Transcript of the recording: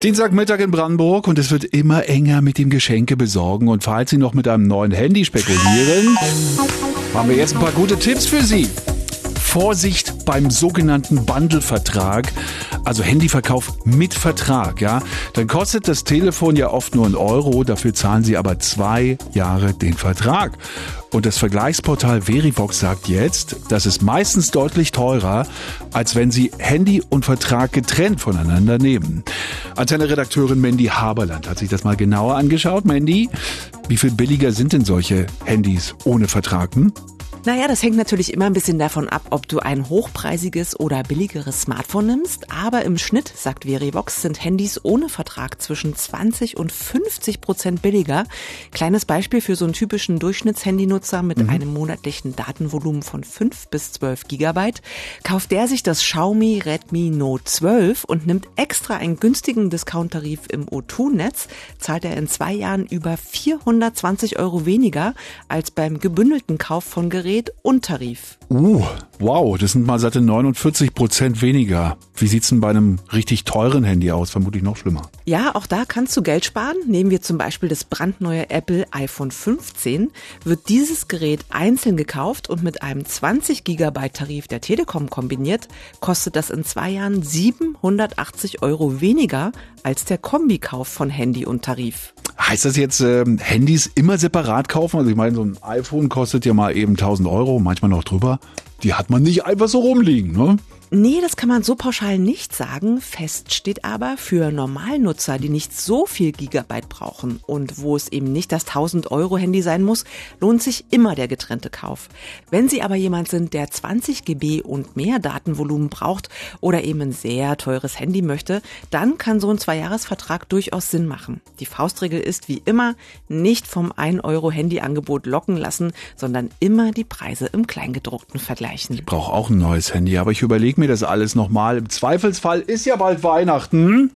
Dienstagmittag in Brandenburg und es wird immer enger mit dem Geschenke besorgen. Und falls Sie noch mit einem neuen Handy spekulieren, haben wir jetzt ein paar gute Tipps für Sie. Vorsicht beim sogenannten Bundle-Vertrag, also Handyverkauf mit Vertrag, ja. Dann kostet das Telefon ja oft nur einen Euro, dafür zahlen Sie aber zwei Jahre den Vertrag. Und das Vergleichsportal Verivox sagt jetzt, das ist meistens deutlich teurer, als wenn Sie Handy und Vertrag getrennt voneinander nehmen. Antenne-Redakteurin Mandy Haberland hat sich das mal genauer angeschaut. Mandy, wie viel billiger sind denn solche Handys ohne Vertrag? Hm? Naja, das hängt natürlich immer ein bisschen davon ab, ob du ein hochpreisiges oder billigeres Smartphone nimmst. Aber im Schnitt, sagt Verivox, sind Handys ohne Vertrag zwischen 20 und 50 Prozent billiger. Kleines Beispiel für so einen typischen Durchschnittshandynutzer mit mhm. einem monatlichen Datenvolumen von 5 bis 12 Gigabyte. Kauft der sich das Xiaomi Redmi Note 12 und nimmt extra einen günstigen Discount-Tarif im O2-Netz, zahlt er in zwei Jahren über 420 Euro weniger als beim gebündelten Kauf von Geräten Gerät und Tarif. Uh, wow, das sind mal satte 49 Prozent weniger. Wie sieht's denn bei einem richtig teuren Handy aus? Vermutlich noch schlimmer. Ja, auch da kannst du Geld sparen. Nehmen wir zum Beispiel das brandneue Apple iPhone 15. Wird dieses Gerät einzeln gekauft und mit einem 20 Gigabyte Tarif der Telekom kombiniert, kostet das in zwei Jahren 780 Euro weniger als der Kombikauf von Handy und Tarif. Heißt das jetzt, äh, Handys immer separat kaufen? Also ich meine, so ein iPhone kostet ja mal eben 1000 Euro, manchmal noch drüber. Die hat man nicht einfach so rumliegen, ne? Nee, das kann man so pauschal nicht sagen. Fest steht aber für Normalnutzer, die nicht so viel Gigabyte brauchen und wo es eben nicht das 1000 Euro Handy sein muss, lohnt sich immer der getrennte Kauf. Wenn Sie aber jemand sind, der 20 GB und mehr Datenvolumen braucht oder eben ein sehr teures Handy möchte, dann kann so ein Zweijahresvertrag durchaus Sinn machen. Die Faustregel ist wie immer, nicht vom 1 Euro Handyangebot locken lassen, sondern immer die Preise im Kleingedruckten vergleichen. Ich brauche auch ein neues Handy, aber ich überlege mir das alles nochmal. Im Zweifelsfall ist ja bald Weihnachten.